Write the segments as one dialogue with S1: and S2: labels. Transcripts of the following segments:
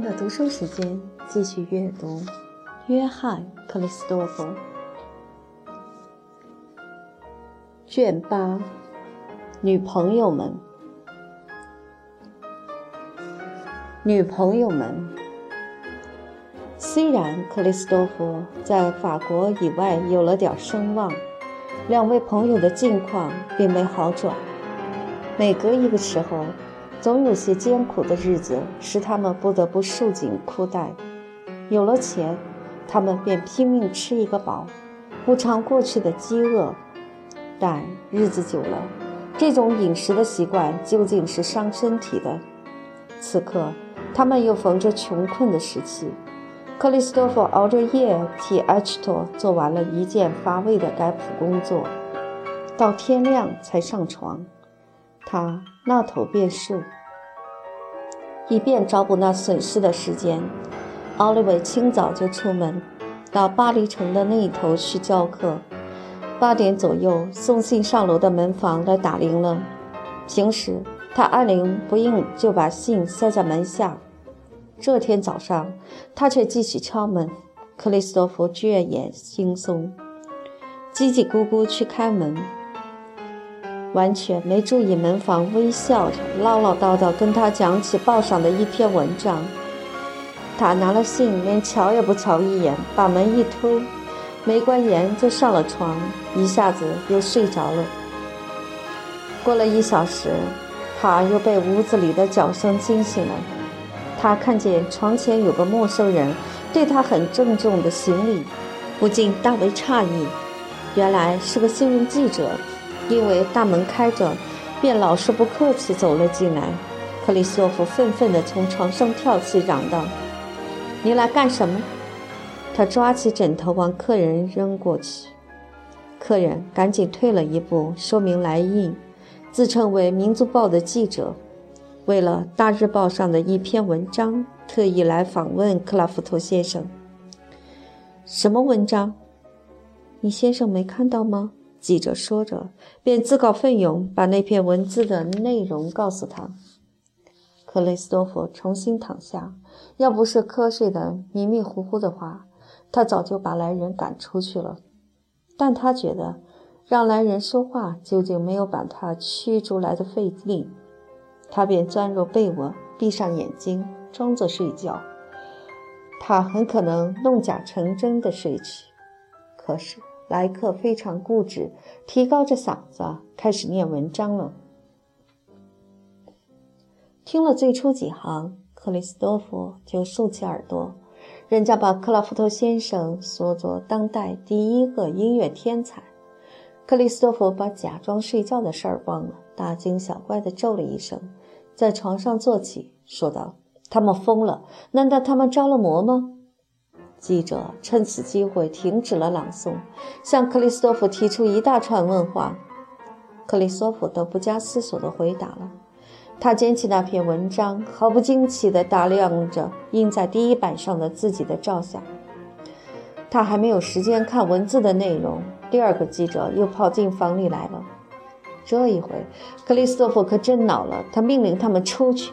S1: 的读书时间，继续阅读约翰·克里斯多夫，卷八，女朋友们，女朋友们。虽然克里斯多夫在法国以外有了点声望，两位朋友的境况并没好转，每隔一个时候。总有些艰苦的日子使他们不得不束紧裤带。有了钱，他们便拼命吃一个饱，补偿过去的饥饿。但日子久了，这种饮食的习惯究竟是伤身体的。此刻，他们又逢着穷困的时期。克里斯托弗熬着夜替埃奇托做完了一件乏味的改谱工作，到天亮才上床。他那头便是，以便找补那损失的时间。奥利维清早就出门，到巴黎城的那一头去教课。八点左右，送信上楼的门房来打铃了。平时他按铃不应，就把信塞在门下。这天早上，他却继续敲门。克里斯多夫倦眼惺忪，叽叽咕咕去开门。完全没注意门房，微笑着唠唠叨叨跟他讲起报上的一篇文章。他拿了信，连瞧也不瞧一眼，把门一推，没关严就上了床，一下子又睡着了。过了一小时，他又被屋子里的脚声惊醒了。他看见床前有个陌生人，对他很郑重地行礼，不禁大为诧异，原来是个新闻记者。因为大门开着，便老是不客气走了进来。克里斯托夫愤愤地从床上跳起，嚷道：“你来干什么？”他抓起枕头往客人扔过去，客人赶紧退了一步，说明来意，自称为《民族报》的记者，为了《大日报》上的一篇文章，特意来访问克拉夫托先生。什么文章？你先生没看到吗？记者说着，便自告奋勇把那篇文字的内容告诉他。克雷斯多夫重新躺下，要不是瞌睡的迷迷糊糊的话，他早就把来人赶出去了。但他觉得让来人说话究竟没有把他驱逐来的费力，他便钻入被窝，闭上眼睛，装作睡觉。他很可能弄假成真的睡去，可是。莱克非常固执，提高着嗓子开始念文章了。听了最初几行，克里斯多夫就竖起耳朵。人家把克拉夫托先生说作当代第一个音乐天才。克里斯多夫把假装睡觉的事儿忘了，大惊小怪地咒了一声，在床上坐起，说道：“他们疯了？难道他们着了魔吗？”记者趁此机会停止了朗诵，向克里斯托夫提出一大串问话。克里斯托夫都不加思索地回答了。他捡起那篇文章，毫不惊奇地打量着印在第一版上的自己的照相。他还没有时间看文字的内容，第二个记者又跑进房里来了。这一回，克里斯托夫可真恼了，他命令他们出去。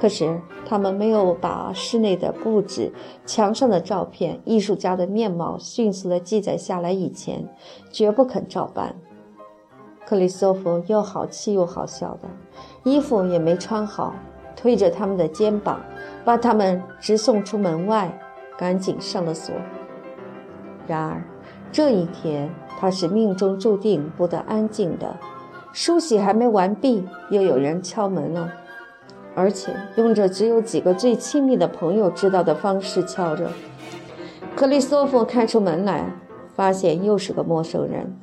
S1: 可是他们没有把室内的布置、墙上的照片、艺术家的面貌迅速地记载下来以前，绝不肯照办。克里斯托弗又好气又好笑的，衣服也没穿好，推着他们的肩膀，把他们直送出门外，赶紧上了锁。然而这一天，他是命中注定不得安静的。梳洗还没完毕，又有人敲门了。而且用着只有几个最亲密的朋友知道的方式敲着。克里斯托弗开出门来，发现又是个陌生人，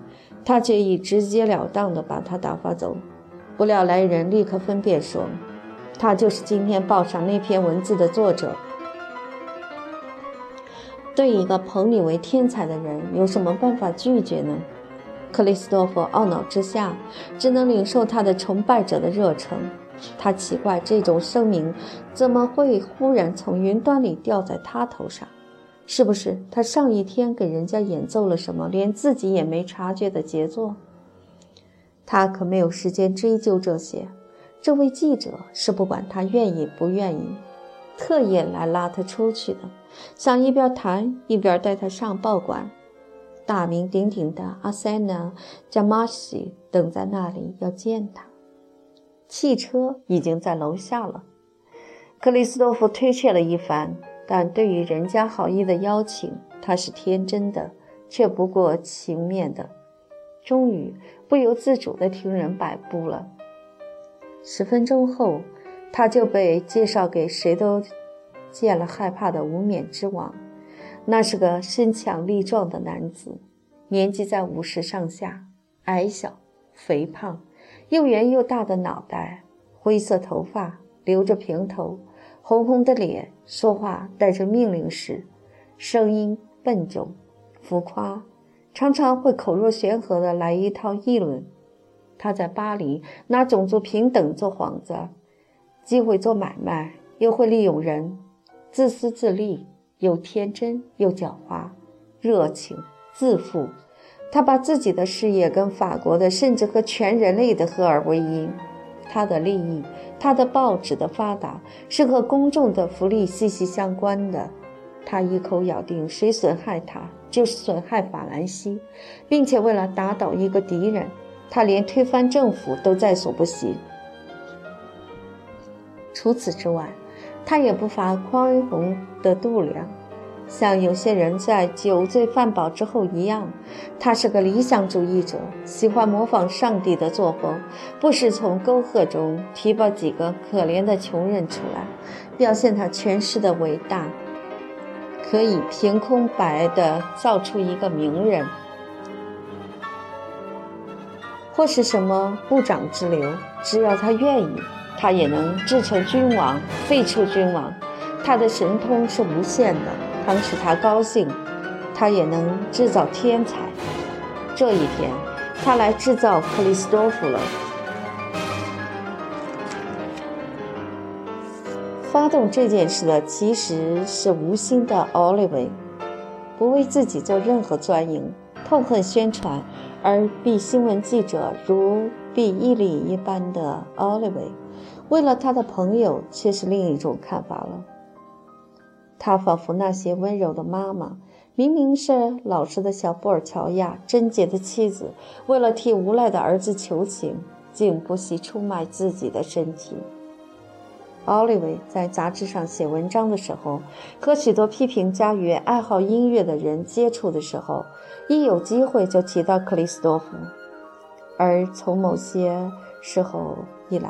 S1: 他却已直截了当地把他打发走。不料来人立刻分辨说，他就是今天报上那篇文字的作者。对一个捧你为天才的人，有什么办法拒绝呢？克里斯托弗懊恼之下，只能领受他的崇拜者的热诚。他奇怪这种声明怎么会忽然从云端里掉在他头上？是不是他上一天给人家演奏了什么连自己也没察觉的杰作？他可没有时间追究这些。这位记者是不管他愿意不愿意，特意来拉他出去的，想一边谈一边带他上报馆。大名鼎鼎的阿塞纳·加马西等在那里要见他，汽车已经在楼下了。克里斯多夫推却了一番，但对于人家好意的邀请，他是天真的，却不过情面的。终于不由自主地听人摆布了。十分钟后，他就被介绍给谁都见了害怕的无冕之王。那是个身强力壮的男子，年纪在五十上下，矮小、肥胖，又圆又大的脑袋，灰色头发，留着平头，红红的脸，说话带着命令式，声音笨重、浮夸，常常会口若悬河地来一套议论。他在巴黎拿种族平等做幌子，既会做买卖，又会利用人，自私自利。又天真又狡猾，热情自负。他把自己的事业跟法国的，甚至和全人类的合二为一。他的利益，他的报纸的发达，是和公众的福利息息相关的。他一口咬定，谁损害他，就是损害法兰西，并且为了打倒一个敌人，他连推翻政府都在所不惜。除此之外，他也不乏宽宏的度量，像有些人在酒醉饭饱之后一样。他是个理想主义者，喜欢模仿上帝的作风，不时从沟壑中提拔几个可怜的穷人出来，表现他权势的伟大，可以凭空白的造出一个名人，或是什么部长之流，只要他愿意。他也能制成君王，废除君王。他的神通是无限的，能使他高兴，他也能制造天才。这一天，他来制造克里斯多夫了。发动这件事的其实是无心的奥利维，不为自己做任何钻营，痛恨宣传，而避新闻记者如避伊利一般的奥利维。为了他的朋友，却是另一种看法了。他仿佛那些温柔的妈妈，明明是老实的小布尔乔亚、贞洁的妻子，为了替无赖的儿子求情，竟不惜出卖自己的身体。奥利维在杂志上写文章的时候，和许多批评家与爱好音乐的人接触的时候，一有机会就提到克里斯多夫，而从某些时候以来。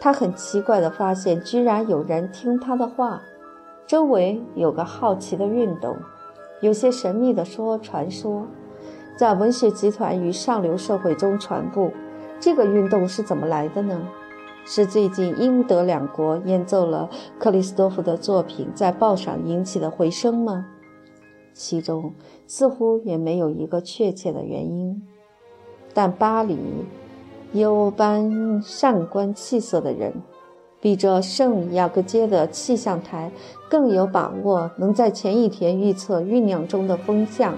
S1: 他很奇怪地发现，居然有人听他的话。周围有个好奇的运动，有些神秘的说传说，在文学集团与上流社会中传播。这个运动是怎么来的呢？是最近英德两国演奏了克里斯多夫的作品，在报上引起的回声吗？其中似乎也没有一个确切的原因。但巴黎。有般善观气色的人，比这圣雅各街的气象台更有把握，能在前一天预测酝酿中的风向，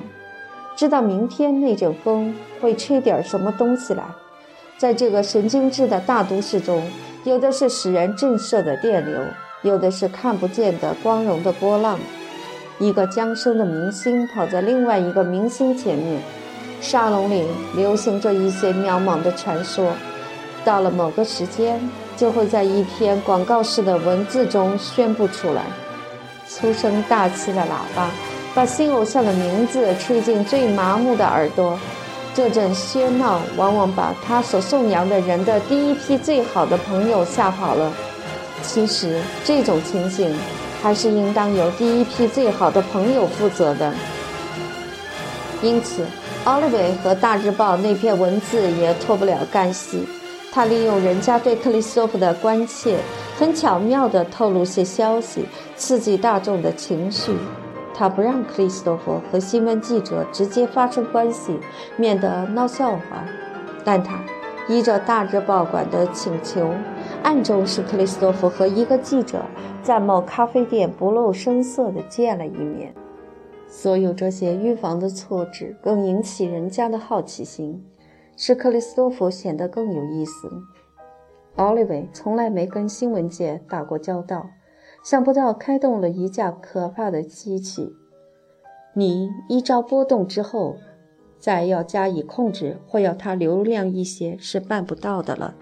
S1: 知道明天那阵风会吹点什么东西来。在这个神经质的大都市中，有的是使人震慑的电流，有的是看不见的光荣的波浪。一个将生的明星跑在另外一个明星前面。沙龙里流行着一些渺茫的传说，到了某个时间，就会在一篇广告式的文字中宣布出来。粗声大气的喇叭把新偶像的名字吹进最麻木的耳朵，这阵喧闹往往把他所颂扬的人的第一批最好的朋友吓跑了。其实，这种情形还是应当由第一批最好的朋友负责的。因此。奥利维和《大日报》那篇文字也脱不了干系。他利用人家对克里斯托夫的关切，很巧妙地透露些消息，刺激大众的情绪。他不让克里斯托夫和新闻记者直接发生关系，免得闹笑话。但他依着《大日报》馆的请求，暗中使克里斯托夫和一个记者在某咖啡店不露声色地见了一面。所有这些预防的措置更引起人家的好奇心，是克里斯托弗显得更有意思。奥利维从来没跟新闻界打过交道，想不到开动了一架可怕的机器。你一招波动之后，再要加以控制或要它流量一些是办不到的了。